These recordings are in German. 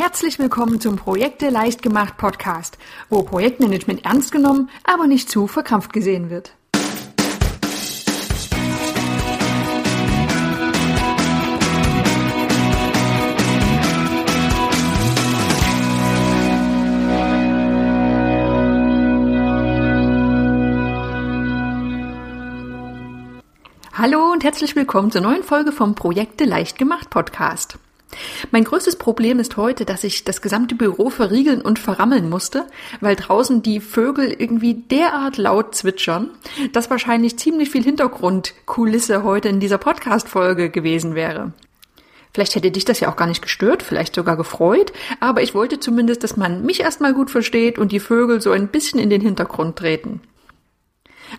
Herzlich willkommen zum Projekte leicht gemacht Podcast, wo Projektmanagement ernst genommen, aber nicht zu verkrampft gesehen wird. Hallo und herzlich willkommen zur neuen Folge vom Projekte leicht gemacht Podcast. Mein größtes Problem ist heute, dass ich das gesamte Büro verriegeln und verrammeln musste, weil draußen die Vögel irgendwie derart laut zwitschern, dass wahrscheinlich ziemlich viel Hintergrundkulisse heute in dieser Podcast-Folge gewesen wäre. Vielleicht hätte dich das ja auch gar nicht gestört, vielleicht sogar gefreut, aber ich wollte zumindest, dass man mich erstmal gut versteht und die Vögel so ein bisschen in den Hintergrund treten.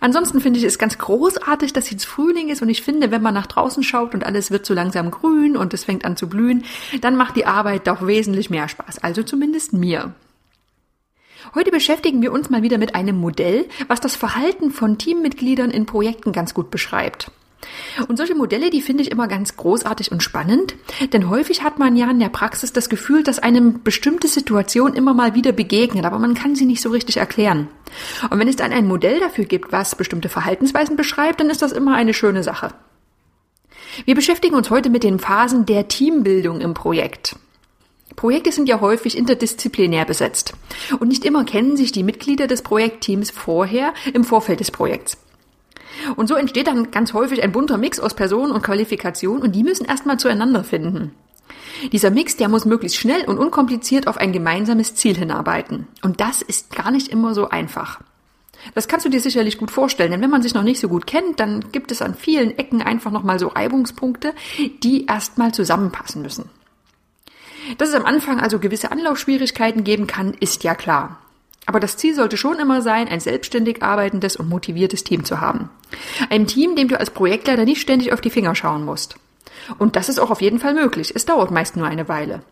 Ansonsten finde ich es ganz großartig, dass jetzt Frühling ist und ich finde, wenn man nach draußen schaut und alles wird so langsam grün und es fängt an zu blühen, dann macht die Arbeit doch wesentlich mehr Spaß. Also zumindest mir. Heute beschäftigen wir uns mal wieder mit einem Modell, was das Verhalten von Teammitgliedern in Projekten ganz gut beschreibt. Und solche Modelle, die finde ich immer ganz großartig und spannend, denn häufig hat man ja in der Praxis das Gefühl, dass einem bestimmte Situation immer mal wieder begegnet, aber man kann sie nicht so richtig erklären. Und wenn es dann ein Modell dafür gibt, was bestimmte Verhaltensweisen beschreibt, dann ist das immer eine schöne Sache. Wir beschäftigen uns heute mit den Phasen der Teambildung im Projekt. Projekte sind ja häufig interdisziplinär besetzt. Und nicht immer kennen sich die Mitglieder des Projektteams vorher im Vorfeld des Projekts. Und so entsteht dann ganz häufig ein bunter Mix aus Personen und Qualifikationen und die müssen erstmal zueinander finden. Dieser Mix, der muss möglichst schnell und unkompliziert auf ein gemeinsames Ziel hinarbeiten. Und das ist gar nicht immer so einfach. Das kannst du dir sicherlich gut vorstellen, denn wenn man sich noch nicht so gut kennt, dann gibt es an vielen Ecken einfach nochmal so Reibungspunkte, die erstmal zusammenpassen müssen. Dass es am Anfang also gewisse Anlaufschwierigkeiten geben kann, ist ja klar. Aber das Ziel sollte schon immer sein, ein selbstständig arbeitendes und motiviertes Team zu haben. Ein Team, dem du als Projektleiter nicht ständig auf die Finger schauen musst. Und das ist auch auf jeden Fall möglich. Es dauert meist nur eine Weile.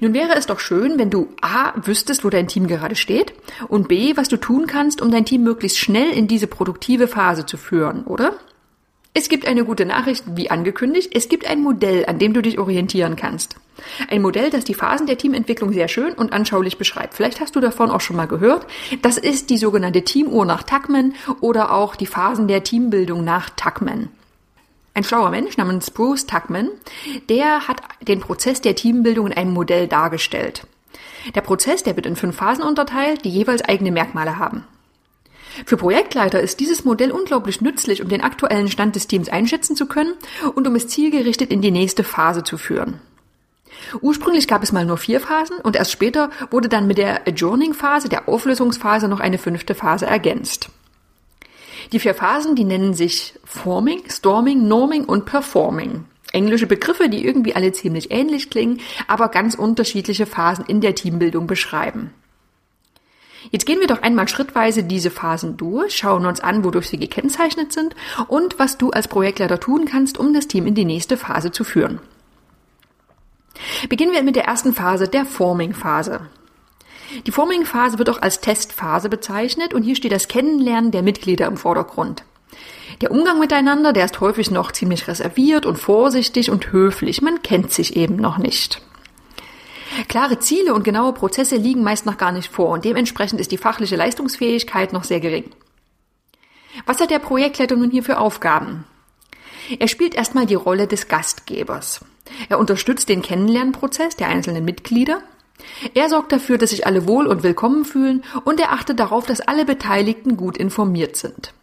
Nun wäre es doch schön, wenn du A wüsstest, wo dein Team gerade steht und B, was du tun kannst, um dein Team möglichst schnell in diese produktive Phase zu führen, oder? Es gibt eine gute Nachricht, wie angekündigt. Es gibt ein Modell, an dem du dich orientieren kannst. Ein Modell, das die Phasen der Teamentwicklung sehr schön und anschaulich beschreibt. Vielleicht hast du davon auch schon mal gehört. Das ist die sogenannte Teamuhr nach Tuckman oder auch die Phasen der Teambildung nach Tuckman. Ein schlauer Mensch namens Bruce Tuckman, der hat den Prozess der Teambildung in einem Modell dargestellt. Der Prozess, der wird in fünf Phasen unterteilt, die jeweils eigene Merkmale haben. Für Projektleiter ist dieses Modell unglaublich nützlich, um den aktuellen Stand des Teams einschätzen zu können und um es zielgerichtet in die nächste Phase zu führen. Ursprünglich gab es mal nur vier Phasen und erst später wurde dann mit der Adjourning-Phase, der Auflösungsphase, noch eine fünfte Phase ergänzt. Die vier Phasen, die nennen sich Forming, Storming, Norming und Performing. Englische Begriffe, die irgendwie alle ziemlich ähnlich klingen, aber ganz unterschiedliche Phasen in der Teambildung beschreiben. Jetzt gehen wir doch einmal schrittweise diese Phasen durch, schauen uns an, wodurch sie gekennzeichnet sind und was du als Projektleiter tun kannst, um das Team in die nächste Phase zu führen. Beginnen wir mit der ersten Phase, der Forming-Phase. Die Forming-Phase wird auch als Testphase bezeichnet und hier steht das Kennenlernen der Mitglieder im Vordergrund. Der Umgang miteinander, der ist häufig noch ziemlich reserviert und vorsichtig und höflich. Man kennt sich eben noch nicht. Klare Ziele und genaue Prozesse liegen meist noch gar nicht vor und dementsprechend ist die fachliche Leistungsfähigkeit noch sehr gering. Was hat der Projektleiter nun hier für Aufgaben? Er spielt erstmal die Rolle des Gastgebers. Er unterstützt den Kennenlernprozess der einzelnen Mitglieder. Er sorgt dafür, dass sich alle wohl und willkommen fühlen und er achtet darauf, dass alle Beteiligten gut informiert sind.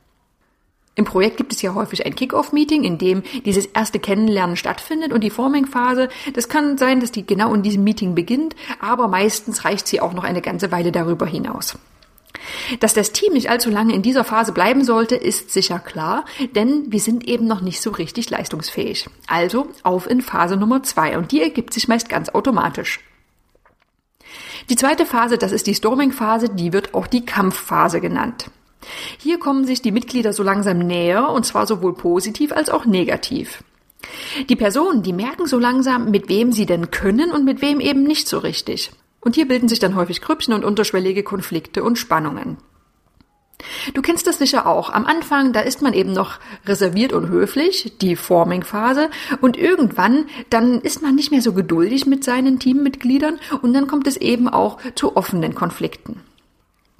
Im Projekt gibt es ja häufig ein Kick-Off-Meeting, in dem dieses erste Kennenlernen stattfindet und die Forming-Phase, das kann sein, dass die genau in diesem Meeting beginnt, aber meistens reicht sie auch noch eine ganze Weile darüber hinaus. Dass das Team nicht allzu lange in dieser Phase bleiben sollte, ist sicher klar, denn wir sind eben noch nicht so richtig leistungsfähig. Also auf in Phase Nummer zwei und die ergibt sich meist ganz automatisch. Die zweite Phase, das ist die Storming-Phase, die wird auch die Kampfphase genannt. Hier kommen sich die Mitglieder so langsam näher, und zwar sowohl positiv als auch negativ. Die Personen, die merken so langsam, mit wem sie denn können und mit wem eben nicht so richtig. Und hier bilden sich dann häufig Grüppchen und unterschwellige Konflikte und Spannungen. Du kennst das sicher auch. Am Anfang, da ist man eben noch reserviert und höflich, die Forming-Phase, und irgendwann, dann ist man nicht mehr so geduldig mit seinen Teammitgliedern und dann kommt es eben auch zu offenen Konflikten.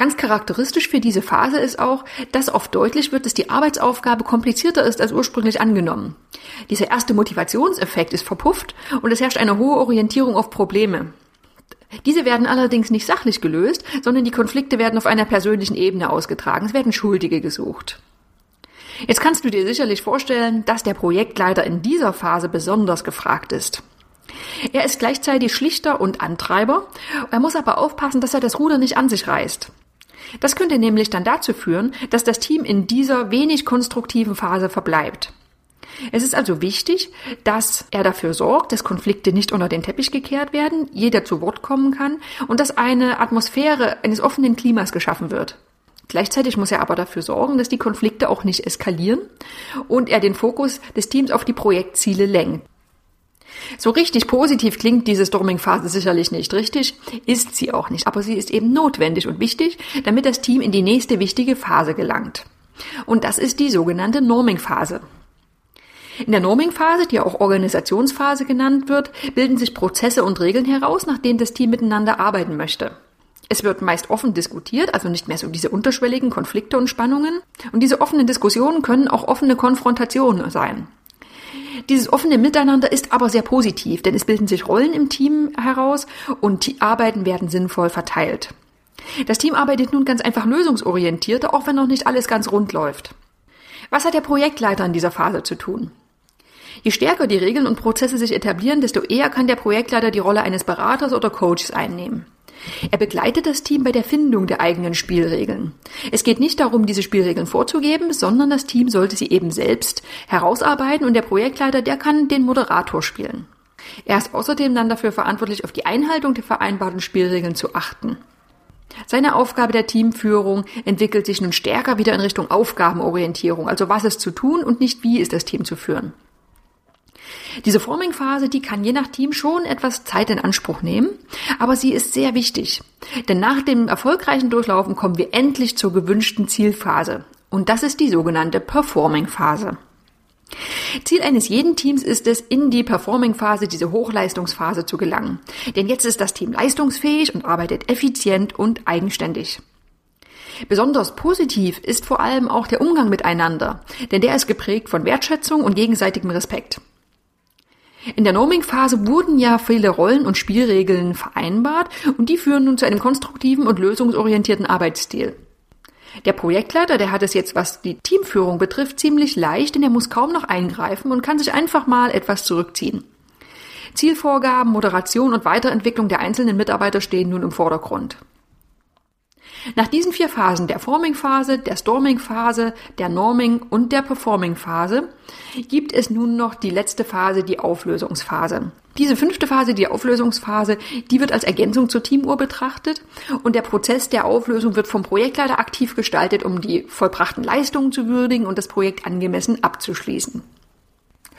Ganz charakteristisch für diese Phase ist auch, dass oft deutlich wird, dass die Arbeitsaufgabe komplizierter ist als ursprünglich angenommen. Dieser erste Motivationseffekt ist verpufft und es herrscht eine hohe Orientierung auf Probleme. Diese werden allerdings nicht sachlich gelöst, sondern die Konflikte werden auf einer persönlichen Ebene ausgetragen. Es werden Schuldige gesucht. Jetzt kannst du dir sicherlich vorstellen, dass der Projektleiter in dieser Phase besonders gefragt ist. Er ist gleichzeitig Schlichter und Antreiber, er muss aber aufpassen, dass er das Ruder nicht an sich reißt. Das könnte nämlich dann dazu führen, dass das Team in dieser wenig konstruktiven Phase verbleibt. Es ist also wichtig, dass er dafür sorgt, dass Konflikte nicht unter den Teppich gekehrt werden, jeder zu Wort kommen kann und dass eine Atmosphäre eines offenen Klimas geschaffen wird. Gleichzeitig muss er aber dafür sorgen, dass die Konflikte auch nicht eskalieren und er den Fokus des Teams auf die Projektziele lenkt. So richtig positiv klingt diese Storming-Phase sicherlich nicht, richtig? Ist sie auch nicht, aber sie ist eben notwendig und wichtig, damit das Team in die nächste wichtige Phase gelangt. Und das ist die sogenannte Norming-Phase. In der Norming-Phase, die auch Organisationsphase genannt wird, bilden sich Prozesse und Regeln heraus, nach denen das Team miteinander arbeiten möchte. Es wird meist offen diskutiert, also nicht mehr so diese unterschwelligen Konflikte und Spannungen. Und diese offenen Diskussionen können auch offene Konfrontationen sein. Dieses offene Miteinander ist aber sehr positiv, denn es bilden sich Rollen im Team heraus und die Arbeiten werden sinnvoll verteilt. Das Team arbeitet nun ganz einfach lösungsorientierter, auch wenn noch nicht alles ganz rund läuft. Was hat der Projektleiter in dieser Phase zu tun? Je stärker die Regeln und Prozesse sich etablieren, desto eher kann der Projektleiter die Rolle eines Beraters oder Coaches einnehmen. Er begleitet das Team bei der Findung der eigenen Spielregeln. Es geht nicht darum, diese Spielregeln vorzugeben, sondern das Team sollte sie eben selbst herausarbeiten und der Projektleiter, der kann den Moderator spielen. Er ist außerdem dann dafür verantwortlich, auf die Einhaltung der vereinbarten Spielregeln zu achten. Seine Aufgabe der Teamführung entwickelt sich nun stärker wieder in Richtung Aufgabenorientierung, also was ist zu tun und nicht wie ist das Team zu führen. Diese Forming-Phase, die kann je nach Team schon etwas Zeit in Anspruch nehmen, aber sie ist sehr wichtig. Denn nach dem erfolgreichen Durchlaufen kommen wir endlich zur gewünschten Zielphase. Und das ist die sogenannte Performing-Phase. Ziel eines jeden Teams ist es, in die Performing-Phase, diese Hochleistungsphase zu gelangen. Denn jetzt ist das Team leistungsfähig und arbeitet effizient und eigenständig. Besonders positiv ist vor allem auch der Umgang miteinander, denn der ist geprägt von Wertschätzung und gegenseitigem Respekt. In der Norming-Phase wurden ja viele Rollen und Spielregeln vereinbart und die führen nun zu einem konstruktiven und lösungsorientierten Arbeitsstil. Der Projektleiter, der hat es jetzt, was die Teamführung betrifft, ziemlich leicht, denn er muss kaum noch eingreifen und kann sich einfach mal etwas zurückziehen. Zielvorgaben, Moderation und Weiterentwicklung der einzelnen Mitarbeiter stehen nun im Vordergrund. Nach diesen vier Phasen, der Forming-Phase, der Storming-Phase, der Norming und der Performing-Phase, gibt es nun noch die letzte Phase, die Auflösungsphase. Diese fünfte Phase, die Auflösungsphase, die wird als Ergänzung zur Teamuhr betrachtet und der Prozess der Auflösung wird vom Projektleiter aktiv gestaltet, um die vollbrachten Leistungen zu würdigen und das Projekt angemessen abzuschließen.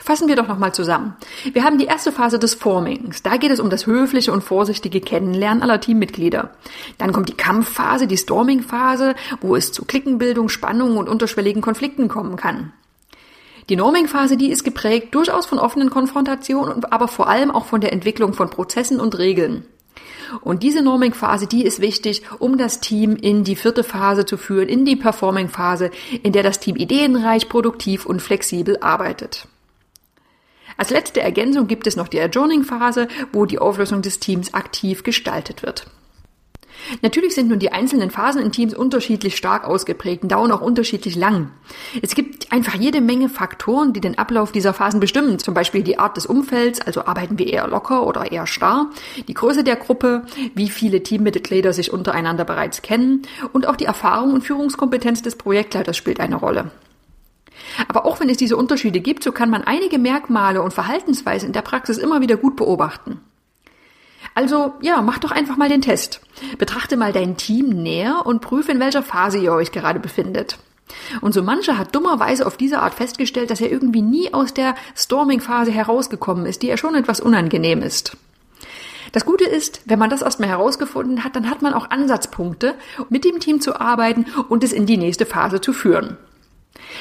Fassen wir doch nochmal zusammen. Wir haben die erste Phase des Formings. Da geht es um das höfliche und vorsichtige Kennenlernen aller Teammitglieder. Dann kommt die Kampfphase, die Storming-Phase, wo es zu Klickenbildung, Spannungen und unterschwelligen Konflikten kommen kann. Die Norming-Phase, die ist geprägt durchaus von offenen Konfrontationen, aber vor allem auch von der Entwicklung von Prozessen und Regeln. Und diese Norming-Phase, die ist wichtig, um das Team in die vierte Phase zu führen, in die Performing-Phase, in der das Team ideenreich, produktiv und flexibel arbeitet. Als letzte Ergänzung gibt es noch die Adjourning-Phase, wo die Auflösung des Teams aktiv gestaltet wird. Natürlich sind nun die einzelnen Phasen in Teams unterschiedlich stark ausgeprägt und dauern auch unterschiedlich lang. Es gibt einfach jede Menge Faktoren, die den Ablauf dieser Phasen bestimmen. Zum Beispiel die Art des Umfelds, also arbeiten wir eher locker oder eher starr, die Größe der Gruppe, wie viele Teammitglieder sich untereinander bereits kennen und auch die Erfahrung und Führungskompetenz des Projektleiters spielt eine Rolle. Aber auch wenn es diese Unterschiede gibt, so kann man einige Merkmale und Verhaltensweisen in der Praxis immer wieder gut beobachten. Also ja, mach doch einfach mal den Test. Betrachte mal dein Team näher und prüfe, in welcher Phase ihr euch gerade befindet. Und so mancher hat dummerweise auf diese Art festgestellt, dass er irgendwie nie aus der Storming-Phase herausgekommen ist, die ja schon etwas unangenehm ist. Das Gute ist, wenn man das erstmal herausgefunden hat, dann hat man auch Ansatzpunkte, mit dem Team zu arbeiten und es in die nächste Phase zu führen.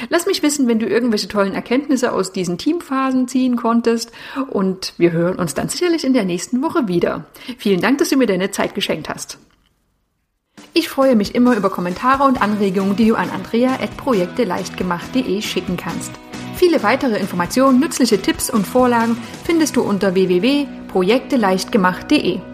Lass mich wissen, wenn du irgendwelche tollen Erkenntnisse aus diesen Teamphasen ziehen konntest und wir hören uns dann sicherlich in der nächsten Woche wieder. Vielen Dank, dass du mir deine Zeit geschenkt hast. Ich freue mich immer über Kommentare und Anregungen, die du an andrea.projekteleichtgemacht.de schicken kannst. Viele weitere Informationen, nützliche Tipps und Vorlagen findest du unter www.projekteleichtgemacht.de.